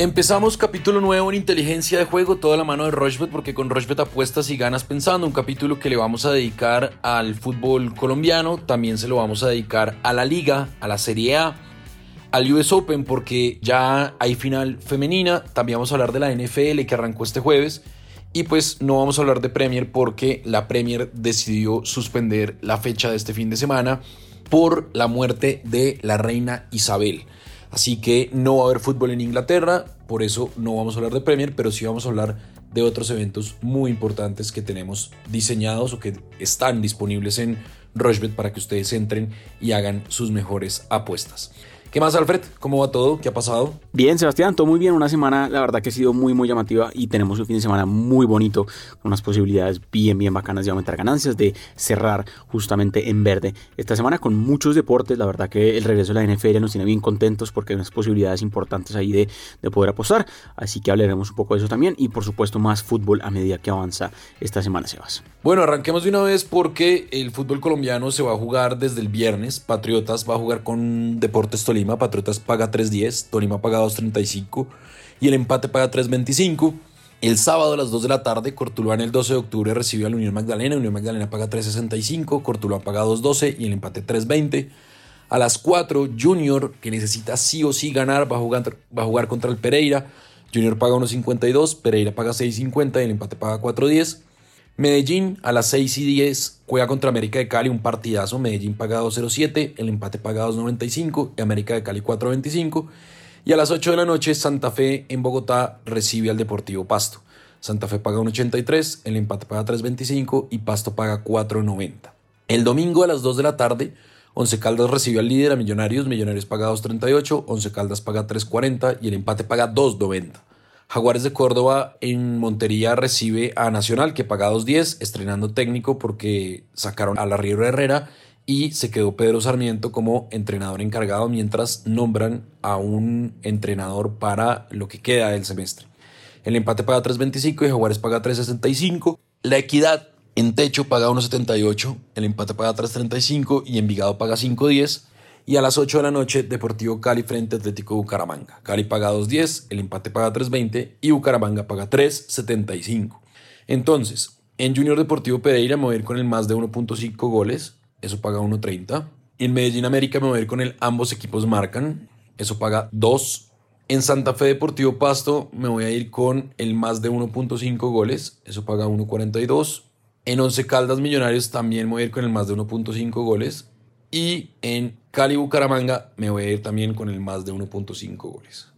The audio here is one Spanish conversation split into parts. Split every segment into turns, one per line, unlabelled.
Empezamos capítulo nuevo en inteligencia de juego, toda la mano de Rochbet, porque con Rochbet apuestas y ganas pensando. Un capítulo que le vamos a dedicar al fútbol colombiano, también se lo vamos a dedicar a la Liga, a la Serie A, al US Open, porque ya hay final femenina. También vamos a hablar de la NFL que arrancó este jueves. Y pues no vamos a hablar de Premier porque la Premier decidió suspender la fecha de este fin de semana por la muerte de la reina Isabel. Así que no va a haber fútbol en Inglaterra, por eso no vamos a hablar de Premier, pero sí vamos a hablar de otros eventos muy importantes que tenemos diseñados o que están disponibles en Rochebet para que ustedes entren y hagan sus mejores apuestas. ¿Qué más, Alfred? ¿Cómo va todo? ¿Qué ha pasado?
Bien, Sebastián, todo muy bien. Una semana, la verdad que ha sido muy, muy llamativa y tenemos un fin de semana muy bonito, con unas posibilidades bien, bien bacanas de aumentar ganancias, de cerrar justamente en verde. Esta semana con muchos deportes, la verdad que el regreso de la NFL nos tiene bien contentos porque hay unas posibilidades importantes ahí de, de poder apostar. Así que hablaremos un poco de eso también y, por supuesto, más fútbol a medida que avanza esta semana, Sebas.
Bueno, arranquemos de una vez porque el fútbol colombiano se va a jugar desde el viernes. Patriotas va a jugar con Deportes Tolima Patriotas paga 3.10, Tolima paga 2.35 y el empate paga 3.25. El sábado a las 2 de la tarde, Cortuluá el 12 de octubre recibe a la Unión Magdalena. Unión Magdalena paga 3.65, Cortuluá paga 2.12 y el empate 3.20. A las 4, Junior, que necesita sí o sí ganar, va a jugar, va a jugar contra el Pereira. Junior paga 1.52, Pereira paga 6.50 y el empate paga 4.10. Medellín a las 6 y 10 juega contra América de Cali, un partidazo. Medellín paga 2.07, el empate paga 2.95 y América de Cali 4.25. Y a las 8 de la noche Santa Fe en Bogotá recibe al Deportivo Pasto. Santa Fe paga 1.83, el empate paga 3.25 y Pasto paga 4.90. El domingo a las 2 de la tarde, Once Caldas recibe al líder a Millonarios, Millonarios paga 2.38, Once Caldas paga 3.40 y el empate paga 2.90. Jaguares de Córdoba en Montería recibe a Nacional que paga 2.10, estrenando técnico porque sacaron a la Río Herrera y se quedó Pedro Sarmiento como entrenador encargado mientras nombran a un entrenador para lo que queda del semestre. El empate paga 3.25 y Jaguares paga 3.65. La equidad en techo paga 1.78, el empate paga 3.35 y Envigado paga 5.10. Y a las 8 de la noche, Deportivo Cali frente Atlético Bucaramanga. Cali paga 2.10, el empate paga 3.20 y Bucaramanga paga 3.75. Entonces, en Junior Deportivo Pereira me voy a ir con el más de 1.5 goles, eso paga 1.30. En Medellín América me voy a ir con el ambos equipos marcan, eso paga 2. En Santa Fe Deportivo Pasto me voy a ir con el más de 1.5 goles, eso paga 1.42. En Once Caldas Millonarios también me voy a ir con el más de 1.5 goles, y en Cali Bucaramanga me voy a ir también con el más de 1.5 goles.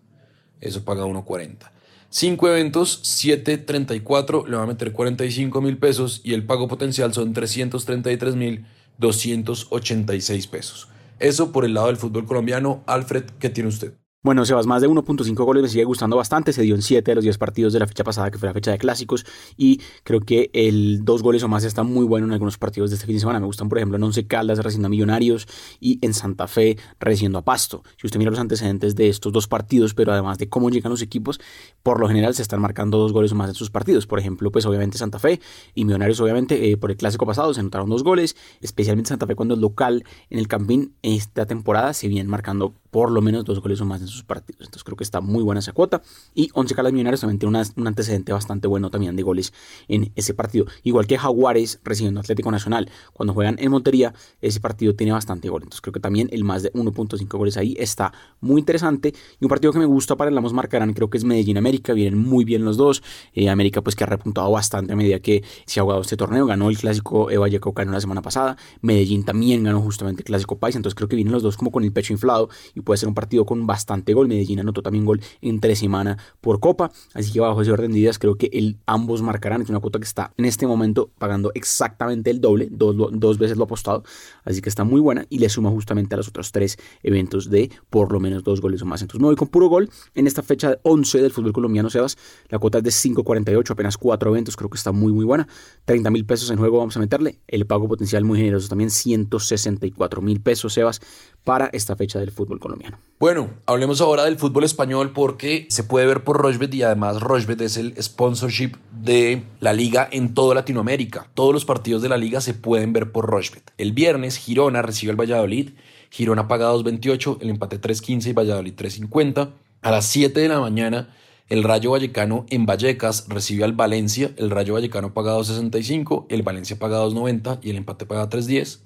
Eso paga 1.40. 5 eventos, 7.34, le va a meter 45 mil pesos y el pago potencial son 333 mil 286 pesos. Eso por el lado del fútbol colombiano. Alfred, ¿qué tiene usted?
Bueno, Sebas, más de 1.5 goles me sigue gustando bastante. Se dio en 7 de los 10 partidos de la fecha pasada, que fue la fecha de clásicos. Y creo que el 2 goles o más está muy bueno en algunos partidos de este fin de semana. Me gustan, por ejemplo, en Once Caldas recibiendo a Millonarios y en Santa Fe recibiendo a Pasto. Si usted mira los antecedentes de estos dos partidos, pero además de cómo llegan los equipos, por lo general se están marcando dos goles o más en sus partidos. Por ejemplo, pues obviamente Santa Fe y Millonarios, obviamente, eh, por el clásico pasado se anotaron dos goles. Especialmente Santa Fe cuando es local en el Campín esta temporada se vienen marcando por lo menos dos goles o más en sus partidos. Entonces creo que está muy buena esa cuota. Y Once Caldas Millonarios también tiene un antecedente bastante bueno también de goles en ese partido. Igual que Jaguares recibiendo Atlético Nacional. Cuando juegan en Montería, ese partido tiene bastante gol. Entonces creo que también el más de 1.5 goles ahí está muy interesante. Y un partido que me gusta para el Lamos Marcarán creo que es Medellín América. Vienen muy bien los dos. Eh, América pues que ha repuntado bastante a medida que se ha jugado este torneo. Ganó el clásico Eva Vallecaucano la semana pasada. Medellín también ganó justamente el clásico País. Entonces creo que vienen los dos como con el pecho inflado y puede ser un partido con bastante gol. Medellín anotó también gol entre semana por Copa, así que bajo ese orden de ideas creo que ambos marcarán. Es una cuota que está en este momento pagando exactamente el doble, dos, dos veces lo apostado, así que está muy buena y le suma justamente a los otros tres eventos de por lo menos dos goles o más. Entonces me voy con puro gol en esta fecha 11 del fútbol colombiano, Sebas. La cuota es de 5.48, apenas cuatro eventos, creo que está muy muy buena. 30 mil pesos en juego vamos a meterle. El pago potencial muy generoso también, 164 mil pesos, Sebas, para esta fecha del fútbol colombiano.
Bueno, hablemos ahora del fútbol español porque se puede ver por Rochbet y además Rochbet es el sponsorship de la liga en toda Latinoamérica. Todos los partidos de la liga se pueden ver por Rochbet. El viernes Girona recibe el Valladolid. Girona paga 2.28, el empate 3.15 y Valladolid 3.50. A las 7 de la mañana, el Rayo Vallecano en Vallecas recibe al Valencia. El Rayo Vallecano paga 2.65, el Valencia paga 2.90 y el empate paga 3.10.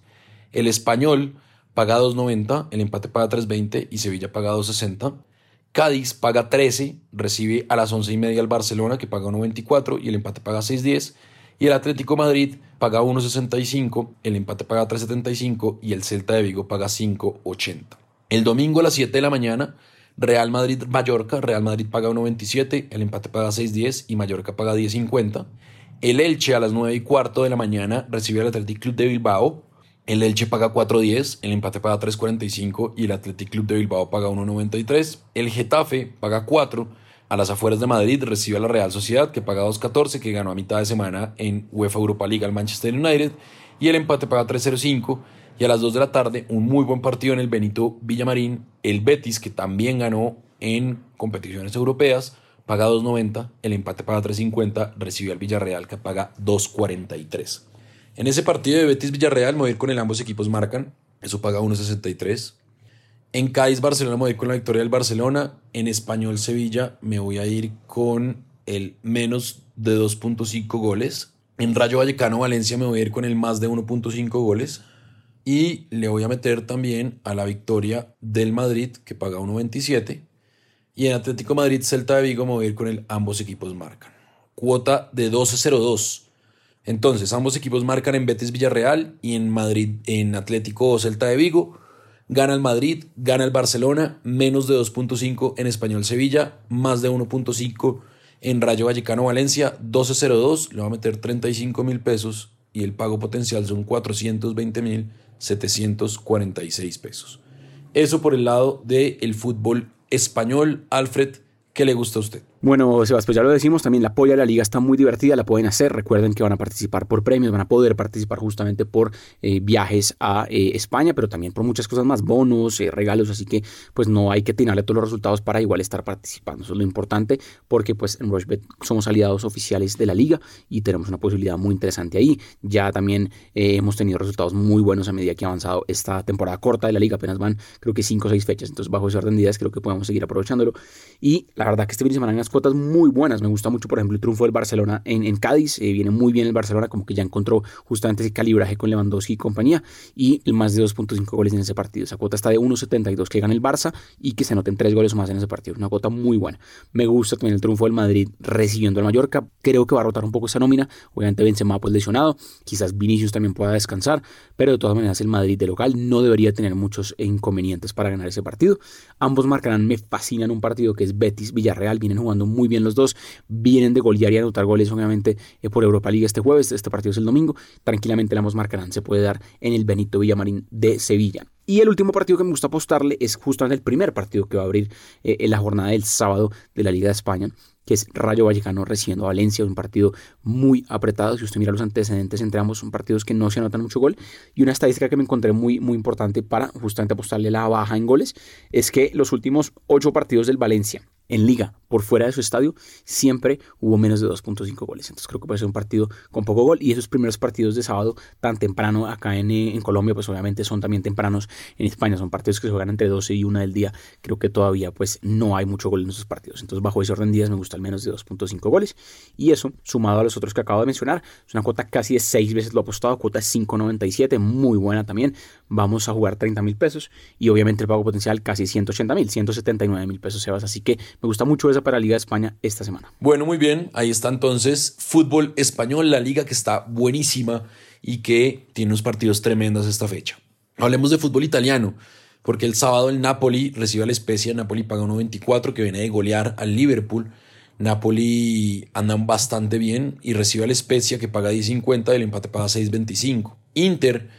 El Español paga 2.90, el empate paga 3.20 y Sevilla paga 2.60. Cádiz paga 13, recibe a las 11 y media al Barcelona que paga 1.24 y el empate paga 6.10. Y el Atlético Madrid paga 1.65, el empate paga 3.75 y el Celta de Vigo paga 5.80. El domingo a las 7 de la mañana, Real Madrid-Mallorca, Real Madrid paga 1.27, el empate paga 6.10 y Mallorca paga 10.50. El Elche a las 9 y cuarto de la mañana recibe al Athletic Club de Bilbao. El Elche paga 4.10, el empate paga 3.45 y el Athletic Club de Bilbao paga 1.93. El Getafe paga 4 a las afueras de Madrid recibe a la Real Sociedad, que paga 2.14, que ganó a mitad de semana en UEFA Europa League al Manchester United. Y el empate paga 3.05. Y a las 2 de la tarde, un muy buen partido en el Benito Villamarín. El Betis, que también ganó en competiciones europeas, paga 2.90. El empate paga 3.50. Recibe al Villarreal, que paga 2.43. En ese partido de Betis Villarreal, me voy a ir con el ambos equipos marcan. Eso paga 1.63. En Cádiz, Barcelona me voy con la victoria del Barcelona. En Español, Sevilla me voy a ir con el menos de 2.5 goles. En Rayo Vallecano, Valencia me voy a ir con el más de 1.5 goles. Y le voy a meter también a la victoria del Madrid, que paga 1.27. Y en Atlético Madrid, Celta de Vigo me voy a ir con el ambos equipos marcan. Cuota de 12.02. Entonces, ambos equipos marcan en Betis Villarreal y en Madrid, en Atlético Celta de Vigo. Gana el Madrid, gana el Barcelona, menos de 2.5 en Español Sevilla, más de 1.5 en Rayo Vallecano Valencia, 12.02, le va a meter 35 mil pesos y el pago potencial son 420 mil 746 pesos. Eso por el lado del fútbol español. Alfred, ¿qué le gusta a usted?
Bueno, Sebastián, pues ya lo decimos, también la polla de la liga está muy divertida, la pueden hacer, recuerden que van a participar por premios, van a poder participar justamente por eh, viajes a eh, España, pero también por muchas cosas más, bonos, eh, regalos, así que pues no hay que tirarle todos los resultados para igual estar participando, eso es lo importante, porque pues en Rushbet somos aliados oficiales de la liga y tenemos una posibilidad muy interesante ahí, ya también hemos tenido resultados muy buenos a medida que ha avanzado esta temporada corta de la liga, apenas van creo que 5 o 6 fechas, entonces bajo ese orden de ideas creo que podemos seguir aprovechándolo. Y la verdad que este fin de semana hay cuotas muy buenas. Me gusta mucho, por ejemplo, el triunfo del Barcelona en, en Cádiz. Eh, viene muy bien el Barcelona, como que ya encontró justamente ese calibraje con Lewandowski y compañía. Y el más de 2.5 goles en ese partido. Esa cuota está de 1.72 que gana el Barça y que se noten 3 goles o más en ese partido. Una cuota muy buena. Me gusta también el triunfo del Madrid recibiendo al Mallorca. Creo que va a rotar un poco esa nómina. Obviamente Benzema pues lesionado. Quizás Vinicius también pueda descansar. Pero de todas maneras el Madrid de local no debería tener muchos inconvenientes para ganar ese partido. Ambos marcarán. Me fascinan un partido que es Betis Villarreal. Vienen jugando muy bien los dos, vienen de golear y anotar goles obviamente eh, por Europa League este jueves, este partido es el domingo, tranquilamente la marcarán, se puede dar en el Benito Villamarín de Sevilla. Y el último partido que me gusta apostarle es justamente el primer partido que va a abrir eh, en la jornada del sábado de la Liga de España, que es Rayo Vallecano recibiendo a Valencia, un partido muy apretado. Si usted mira los antecedentes entre ambos, son partidos que no se anotan mucho gol. Y una estadística que me encontré muy, muy importante para justamente apostarle la baja en goles es que los últimos ocho partidos del Valencia en liga por fuera de su estadio, siempre hubo menos de 2.5 goles. Entonces creo que puede ser un partido con poco gol. Y esos primeros partidos de sábado, tan temprano acá en, en, Colombia, pues obviamente son también tempranos en España. Son partidos que se juegan entre 12 y 1 del día. Creo que todavía pues no hay mucho gol en esos partidos. Entonces bajo ese orden de días me gusta al menos de 2.5 goles. Y eso, sumado a los otros que acabo de mencionar, es una cuota casi de 6 veces lo apostado. Cuota 5.97, muy buena también. Vamos a jugar 30 mil pesos. Y obviamente el pago potencial casi 180 mil, 179 mil pesos, Sebas. Así que me gusta mucho esa para Liga de España esta semana.
Bueno, muy bien. Ahí está entonces fútbol español, la liga que está buenísima y que tiene unos partidos tremendos esta fecha. Hablemos de fútbol italiano, porque el sábado el Napoli recibe a la Especia. Napoli paga 1.24 que viene de golear al Liverpool. Napoli andan bastante bien y recibe a la Especia que paga 10.50 y el empate paga 6.25. Inter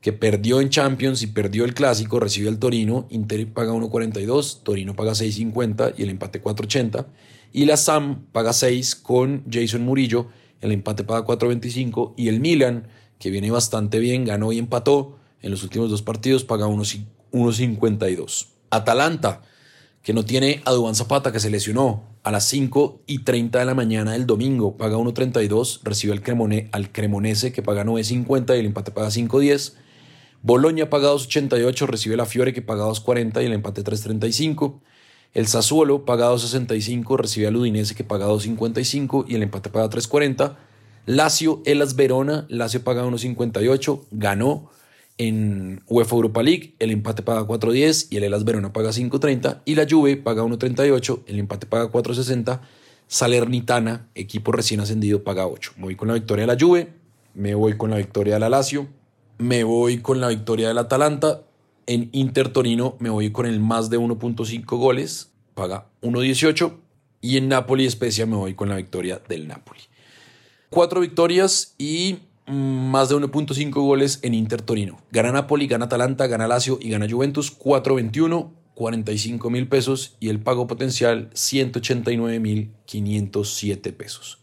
que perdió en Champions y perdió el clásico, recibe al Torino, Inter paga 1.42, Torino paga 6.50 y el empate 4.80. Y la SAM paga 6 con Jason Murillo, el empate paga 4.25 y el Milan, que viene bastante bien, ganó y empató en los últimos dos partidos, paga 1.52. Atalanta, que no tiene a Dubán Zapata, que se lesionó a las 5 y 30 de la mañana del domingo, paga 1.32, recibe al, Cremone, al Cremonese, que paga 9.50 y el empate paga 5.10. Boloña paga 2.88, recibe la Fiore que paga 2.40 y el empate 3.35. El Sassuolo paga 2.65, recibe al Udinese que paga 2.55 y el empate paga 3.40. Lazio, Elas Verona, Lazio paga 1.58, ganó en UEFA Europa League, el empate paga 4.10 y el Elas Verona paga 5.30 y la Juve paga 1.38, el empate paga 4.60. Salernitana, equipo recién ascendido, paga 8. Me voy con la victoria de la Juve, me voy con la victoria de la Lazio, me voy con la victoria del Atalanta. En Inter Torino me voy con el más de 1.5 goles, paga 1.18. Y en Napoli Especia me voy con la victoria del Napoli. Cuatro victorias y más de 1.5 goles en Inter Torino. Gana Napoli, gana Atalanta, gana Lazio y gana Juventus 4.21, 45 mil pesos y el pago potencial 189 mil 507 pesos.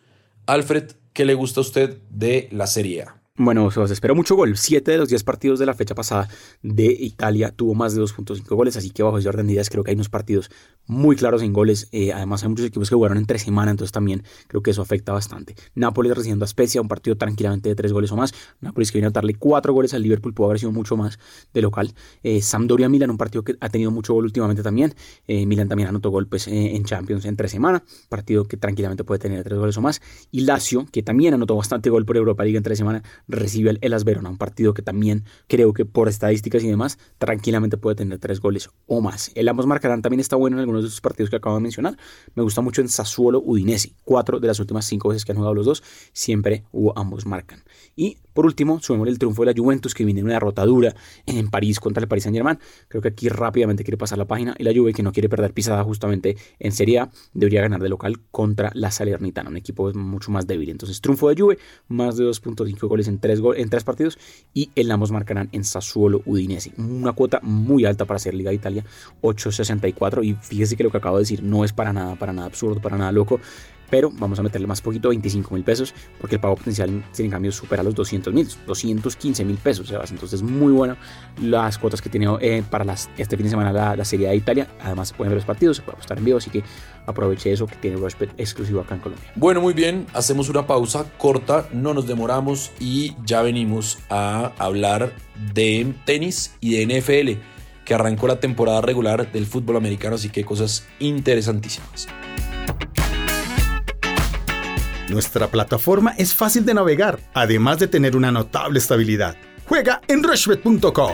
Alfred, ¿qué le gusta a usted de la Serie A?
Bueno, se espera mucho gol. Siete de los diez partidos de la fecha pasada de Italia tuvo más de 2.5 goles, así que bajo ese orden de ideas creo que hay unos partidos muy claros en goles. Eh, además hay muchos equipos que jugaron en tres semanas, entonces también creo que eso afecta bastante. Nápoles recibiendo a Spezia, un partido tranquilamente de tres goles o más. Nápoles que viene a darle cuatro goles al Liverpool, pudo haber sido mucho más de local. Eh, Sampdoria Milan, un partido que ha tenido mucho gol últimamente también. Eh, Milan también anotó golpes eh, en Champions en tres semanas, partido que tranquilamente puede tener tres goles o más. Y Lazio, que también anotó bastante gol por Europa League en tres semanas, recibe el Elas Verona, un partido que también creo que por estadísticas y demás tranquilamente puede tener tres goles o más. El ambos marcarán también está bueno en algunos de esos partidos que acabo de mencionar. Me gusta mucho en Sassuolo Udinese. Cuatro de las últimas cinco veces que han jugado los dos, siempre hubo ambos marcan. Y por último, subimos el triunfo de la Juventus que viene en una derrota dura en París contra el Paris Saint Germain. Creo que aquí rápidamente quiere pasar la página y la Juve que no quiere perder pisada justamente en Serie A debería ganar de local contra la Salernitana, un equipo mucho más débil. Entonces, triunfo de Juve, más de 2.5 goles en tres, en tres partidos y el ambos marcarán en Sassuolo Udinese. Una cuota muy alta para ser Liga de Italia, 8.64 y fíjese que lo que acabo de decir no es para nada, para nada absurdo, para nada loco pero vamos a meterle más poquito, 25 mil pesos, porque el pago potencial sin cambio supera los 200 mil, 215 mil pesos, entonces muy bueno las cuotas que tiene eh, para las, este fin de semana la, Serie de Italia, además se pueden ver los partidos, se puede apostar en vivo, así que aproveche eso que tiene Rushbet exclusivo acá en Colombia.
Bueno, muy bien, hacemos una pausa corta, no nos demoramos y ya venimos a hablar de tenis y de NFL, que arrancó la temporada regular del fútbol americano, así que cosas interesantísimas.
Nuestra plataforma es fácil de navegar, además de tener una notable estabilidad. Juega en rushbet.co.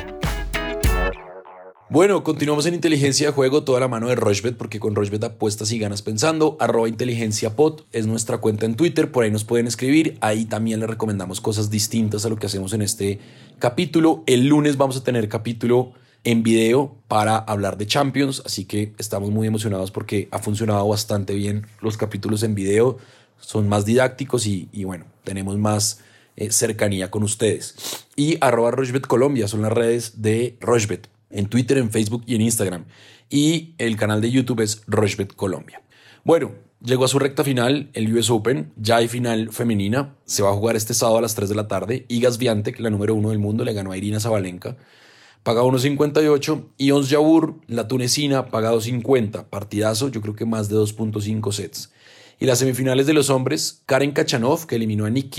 Bueno, continuamos en inteligencia de juego, toda la mano de Rushbet, porque con Rushbet apuestas y ganas pensando. Arroba inteligencia pot es nuestra cuenta en Twitter, por ahí nos pueden escribir. Ahí también les recomendamos cosas distintas a lo que hacemos en este capítulo. El lunes vamos a tener capítulo en video para hablar de Champions, así que estamos muy emocionados porque ha funcionado bastante bien los capítulos en video son más didácticos y, bueno, tenemos más eh, cercanía con ustedes. Y arroba Colombia son las redes de Rochbet, en Twitter, en Facebook y en Instagram. Y el canal de YouTube es Rochbet Colombia. Bueno, llegó a su recta final el US Open, ya hay final femenina, se va a jugar este sábado a las 3 de la tarde. Igas Viantec, la número uno del mundo, le ganó a Irina Zabalenka paga 1.58 y Ons Jabur, la tunecina, paga 2.50. Partidazo, yo creo que más de 2.5 sets. Y las semifinales de los hombres, Karen Kachanov, que eliminó a Nick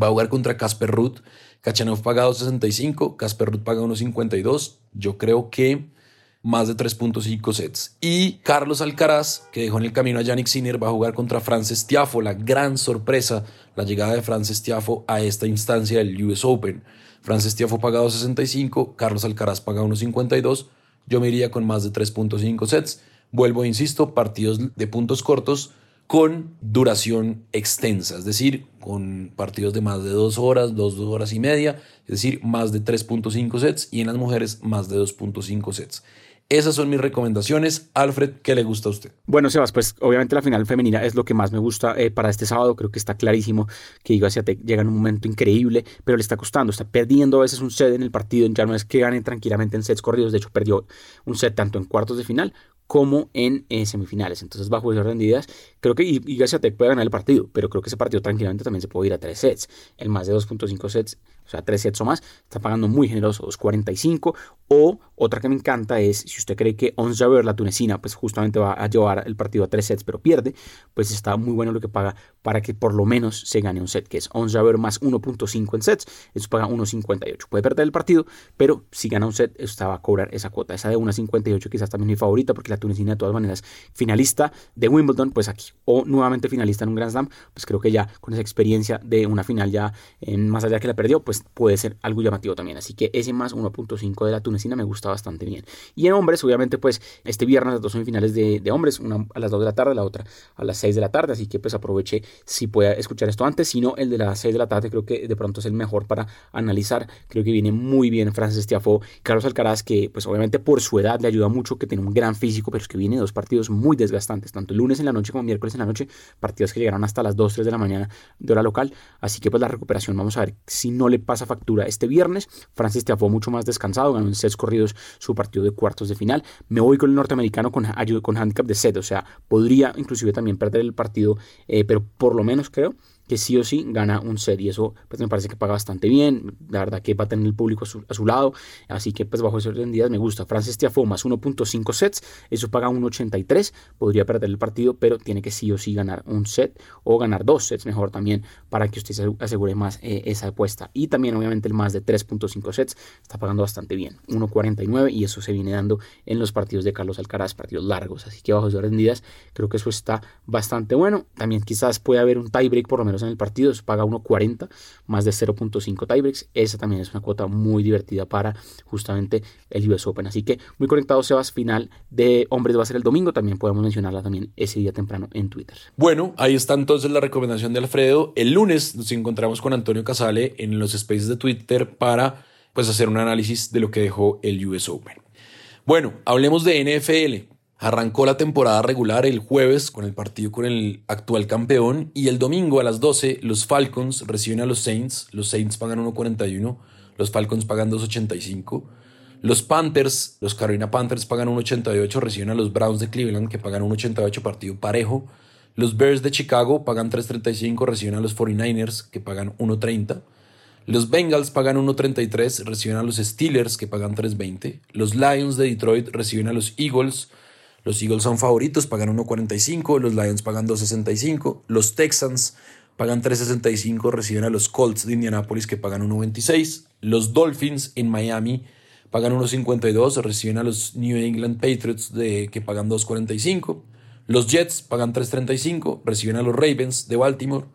va a jugar contra Casper Ruth. Kachanov paga 2.65, Casper Ruth paga 1.52. Yo creo que más de 3.5 sets. Y Carlos Alcaraz, que dejó en el camino a Yannick Sinner, va a jugar contra Frances Tiafo. La gran sorpresa, la llegada de Frances Tiafo a esta instancia del US Open. Frances Tiafo paga 2.65, Carlos Alcaraz paga 1.52. Yo me iría con más de 3.5 sets. Vuelvo, insisto, partidos de puntos cortos con duración extensa, es decir, con partidos de más de dos horas, dos, horas y media, es decir, más de 3.5 sets y en las mujeres más de 2.5 sets. Esas son mis recomendaciones. Alfred, ¿qué le gusta a usted?
Bueno, Sebas, pues obviamente la final femenina es lo que más me gusta eh, para este sábado. Creo que está clarísimo que Iga Tech llega en un momento increíble, pero le está costando. Está perdiendo a veces un set en el partido. Ya no es que gane tranquilamente en sets corridos. De hecho, perdió un set tanto en cuartos de final como en eh, semifinales. Entonces, bajo de ideas, creo que Iga Tech puede ganar el partido, pero creo que ese partido tranquilamente también se puede ir a tres sets. El más de 2.5 sets o sea, tres sets o más, está pagando muy generoso, 2.45. O otra que me encanta es, si usted cree que Ons Javer, la tunecina, pues justamente va a llevar el partido a tres sets, pero pierde, pues está muy bueno lo que paga para que por lo menos se gane un set, que es Ons Javer más 1.5 en sets, eso paga 1.58. Puede perder el partido, pero si gana un set, usted va a cobrar esa cuota. Esa de 1.58 quizás también mi favorita, porque la tunecina de todas maneras finalista de Wimbledon, pues aquí, o nuevamente finalista en un Grand Slam, pues creo que ya con esa experiencia de una final ya en más allá que la perdió, pues puede ser algo llamativo también. Así que ese más 1.5 de la tunecina me gusta bastante bien. Y en hombres, obviamente, pues este viernes las dos semifinales de, de hombres, una a las 2 de la tarde, la otra a las 6 de la tarde. Así que pues aproveche si puede escuchar esto antes. Si no, el de las 6 de la tarde creo que de pronto es el mejor para analizar. Creo que viene muy bien Francis Tiafo, Carlos Alcaraz, que pues obviamente por su edad le ayuda mucho, que tiene un gran físico, pero es que viene dos partidos muy desgastantes, tanto el lunes en la noche como miércoles en la noche, partidos que llegaron hasta las 2, 3 de la mañana de hora local. Así que pues la recuperación, vamos a ver si no le pasa factura este viernes. Francis Tiafo mucho más descansado, ganó en sets corridos su partido de cuartos de final. Me voy con el norteamericano con, con handicap de set, o sea, podría inclusive también perder el partido, eh, pero por lo menos creo que sí o sí gana un set y eso pues me parece que paga bastante bien, la verdad que va a tener el público a su, lado, así que pues bajo ese orden me gusta. Francis Tiafoe más 1.5 sets, eso paga 1.83, podría perder el partido, pero tiene que sí o sí ganar un set o ganar dos sets mejor también para que usted se asegure más eh, esa apuesta. Y también obviamente el más de 3.5 sets está pagando bastante bien, 1.49 y eso se viene dando en los partidos de Carlos Alcaraz, partidos largos, así que bajo ese orden creo que eso está bastante bueno. También quizás puede haber un tiebreak por lo menos en el partido, se paga 1.40, más de 0.5 tiebreaks. Esa también es una cuota muy divertida para justamente el US Open. Así que muy conectado, Sebas. Final de hombres va a ser el domingo. También podemos mencionarla también ese día temprano en Twitter.
Bueno, ahí está entonces la recomendación de Alfredo. El lunes nos encontramos con Antonio Casale en los spaces de Twitter para pues hacer un análisis de lo que dejó el US Open. Bueno, hablemos de NFL. Arrancó la temporada regular el jueves con el partido con el actual campeón y el domingo a las 12 los Falcons reciben a los Saints. Los Saints pagan 1.41, los Falcons pagan 2.85. Los Panthers, los Carolina Panthers pagan 1.88, reciben a los Browns de Cleveland que pagan 1.88 partido parejo. Los Bears de Chicago pagan 3.35, reciben a los 49ers que pagan 1.30. Los Bengals pagan 1.33, reciben a los Steelers que pagan 3.20. Los Lions de Detroit reciben a los Eagles los Eagles son favoritos, pagan 1.45, los Lions pagan 2.65, los Texans pagan 3.65, reciben a los Colts de Indianapolis que pagan 1.26, los Dolphins en Miami pagan 1.52, reciben a los New England Patriots de, que pagan 2.45, los Jets pagan 3.35, reciben a los Ravens de Baltimore,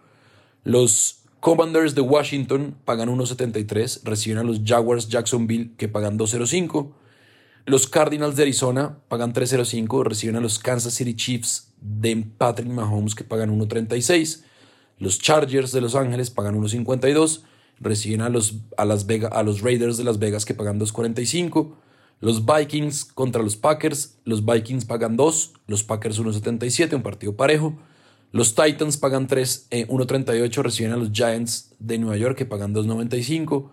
los Commanders de Washington pagan 1.73, reciben a los Jaguars Jacksonville que pagan 2.05, los Cardinals de Arizona pagan 3.05, reciben a los Kansas City Chiefs de Patrick Mahomes que pagan 1.36. Los Chargers de Los Ángeles pagan 1.52, reciben a los, a, las a los Raiders de Las Vegas que pagan 2.45. Los Vikings contra los Packers, los Vikings pagan 2, los Packers 1.77, un partido parejo. Los Titans pagan 3, 1.38, eh, reciben a los Giants de Nueva York que pagan 2.95.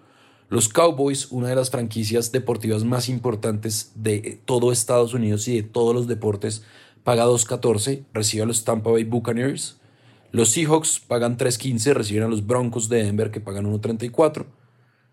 Los Cowboys, una de las franquicias deportivas más importantes de todo Estados Unidos y de todos los deportes, paga 2.14, recibe a los Tampa Bay Buccaneers. Los Seahawks pagan 3.15, reciben a los Broncos de Denver que pagan 1.34.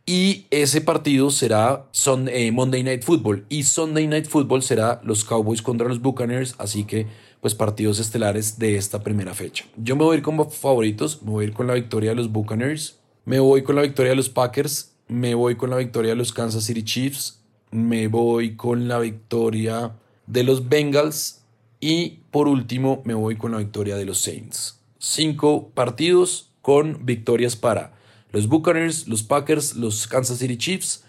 Y ese partido será eh, Monday Night Football. Y Sunday Night Football será los Cowboys contra los Buccaneers. Así que, pues, partidos estelares de esta primera fecha. Yo me voy a ir como favoritos. Me voy a ir con la victoria de los Buccaneers. Me voy con la victoria de los Packers me voy con la victoria de los Kansas City Chiefs, me voy con la victoria de los Bengals y por último me voy con la victoria de los Saints. Cinco partidos con victorias para los Buccaneers, los Packers, los Kansas City Chiefs,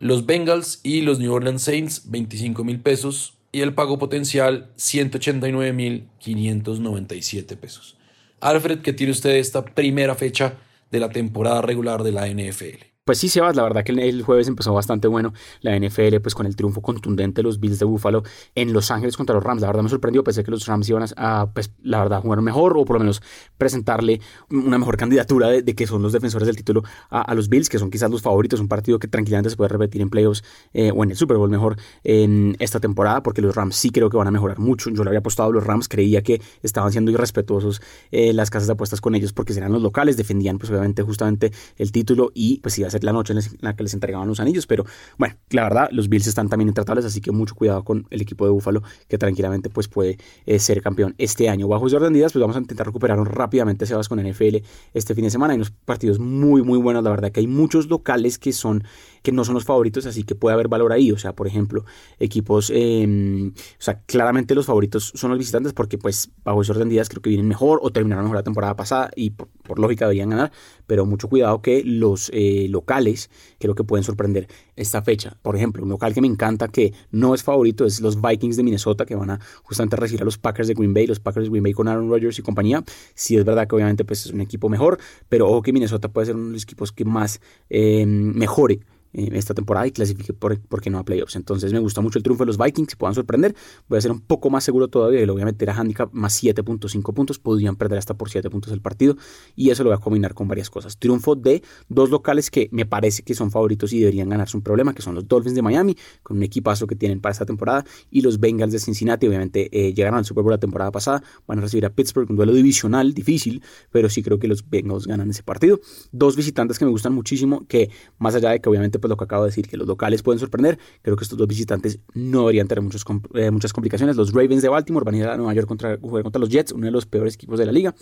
los Bengals y los New Orleans Saints, 25 mil pesos y el pago potencial 189 mil 597 pesos. Alfred, ¿qué tiene usted esta primera fecha de la temporada regular de la NFL?
Pues sí, Sebas, la verdad que el jueves empezó bastante bueno la NFL, pues con el triunfo contundente de los Bills de Buffalo en Los Ángeles contra los Rams. La verdad me sorprendió, pensé que los Rams iban a, pues la verdad, jugar mejor o por lo menos presentarle una mejor candidatura de, que son los defensores del título a, los Bills, que son quizás los favoritos, un partido que tranquilamente se puede repetir en playoffs eh, o en el Super Bowl mejor en esta temporada, porque los Rams sí creo que van a mejorar mucho. Yo le había apostado a los Rams, creía que estaban siendo irrespetuosos eh, las casas de apuestas con ellos porque serán los locales, defendían pues obviamente justamente el título y pues iba a ser la noche en la que les entregaban los anillos, pero bueno, la verdad, los Bills están también intratables, así que mucho cuidado con el equipo de Buffalo, que tranquilamente pues puede eh, ser campeón este año. Bajo ese orden de pues vamos a intentar recuperar rápidamente Sebas con NFL este fin de semana. Hay unos partidos muy, muy buenos, la verdad que hay muchos locales que son que no son los favoritos, así que puede haber valor ahí. O sea, por ejemplo, equipos, em, o sea, claramente los favoritos son los visitantes porque pues bajo ese orden de creo que vienen mejor o terminaron mejor la temporada pasada y por, lógica deberían ganar, pero mucho cuidado que los eh, locales creo que pueden sorprender esta fecha. Por ejemplo, un local que me encanta que no es favorito es los Vikings de Minnesota que van a justamente recibir a los Packers de Green Bay, los Packers de Green Bay con Aaron Rodgers y compañía. Sí es verdad que obviamente pues es un equipo mejor, pero ojo que Minnesota puede ser uno de los equipos que más em, mejore esta temporada y clasifique por, porque no a playoffs. Entonces me gusta mucho el triunfo de los Vikings, se puedan sorprender. Voy a ser un poco más seguro todavía y lo voy a meter a handicap más 7.5 puntos. Podrían perder hasta por 7 puntos el partido y eso lo voy a combinar con varias cosas. Triunfo de dos locales que me parece que son favoritos y deberían ganarse un problema, que son los Dolphins de Miami, con un equipazo que tienen para esta temporada, y los Bengals de Cincinnati. Obviamente eh, llegaron al Super Bowl la temporada pasada, van a recibir a Pittsburgh, un duelo divisional difícil, pero sí creo que los Bengals ganan ese partido. Dos visitantes que me gustan muchísimo, que más allá de que obviamente pues lo que acabo de decir, que los locales pueden sorprender. Creo que estos dos visitantes no deberían tener eh, muchas complicaciones. Los Ravens de Baltimore van a ir a Nueva York contra, contra los Jets, uno de los peores equipos de la liga.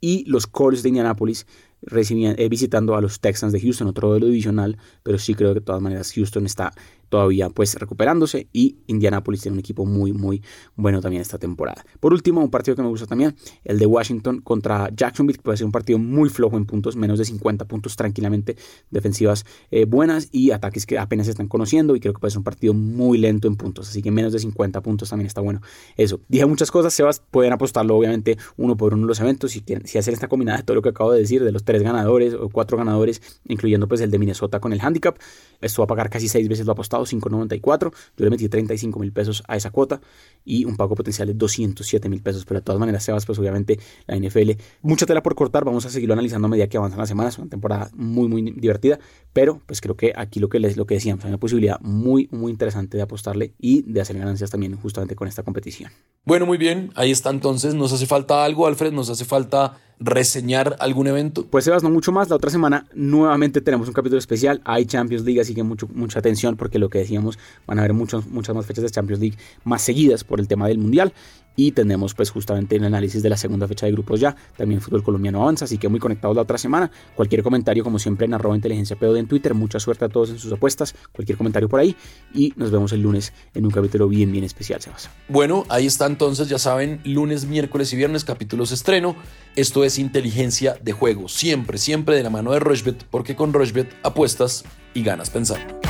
Y los Colts de Indianapolis eh, visitando a los Texans de Houston, otro duelo divisional, pero sí creo que de todas maneras Houston está todavía pues recuperándose y Indianapolis tiene un equipo muy muy bueno también esta temporada. Por último, un partido que me gusta también, el de Washington contra Jacksonville, que puede ser un partido muy flojo en puntos, menos de 50 puntos tranquilamente, defensivas eh, buenas y ataques que apenas se están conociendo y creo que puede ser un partido muy lento en puntos, así que menos de 50 puntos también está bueno. Eso, dije muchas cosas, Sebas, pueden apostarlo obviamente uno por uno en los eventos, si, quieren, si hacen esta combinada de todo lo que acabo de decir, de los tres ganadores o cuatro ganadores, incluyendo pues el de Minnesota con el handicap, esto va a pagar casi seis veces lo apostado 5.94. Yo le metí 35 mil pesos a esa cuota y un pago potencial de 207 mil pesos. Pero de todas maneras, Sebas, pues obviamente la NFL, mucha tela por cortar. Vamos a seguirlo analizando a medida que avanzan las semanas. Una temporada muy, muy divertida. Pero pues creo que aquí lo que, les, lo que decíamos, una posibilidad muy, muy interesante de apostarle y de hacer ganancias también justamente con esta competición.
Bueno, muy bien. Ahí está entonces. Nos hace falta algo, Alfred. Nos hace falta reseñar algún evento?
Pues Sebas, no mucho más. La otra semana nuevamente tenemos un capítulo especial. Hay Champions League, así que mucho, mucha atención porque lo que decíamos, van a haber muchas más fechas de Champions League más seguidas por el tema del Mundial y tenemos pues justamente el análisis de la segunda fecha de grupos ya. También fútbol colombiano avanza, así que muy conectados la otra semana. Cualquier comentario como siempre en arroba inteligencia en Twitter. Mucha suerte a todos en sus apuestas. Cualquier comentario por ahí y nos vemos el lunes en un capítulo bien bien especial, Sebas.
Bueno, ahí está entonces, ya saben, lunes, miércoles y viernes capítulos estreno. Esto es inteligencia de juego, siempre, siempre de la mano de Rochbet, porque con Rochbet apuestas y ganas pensando.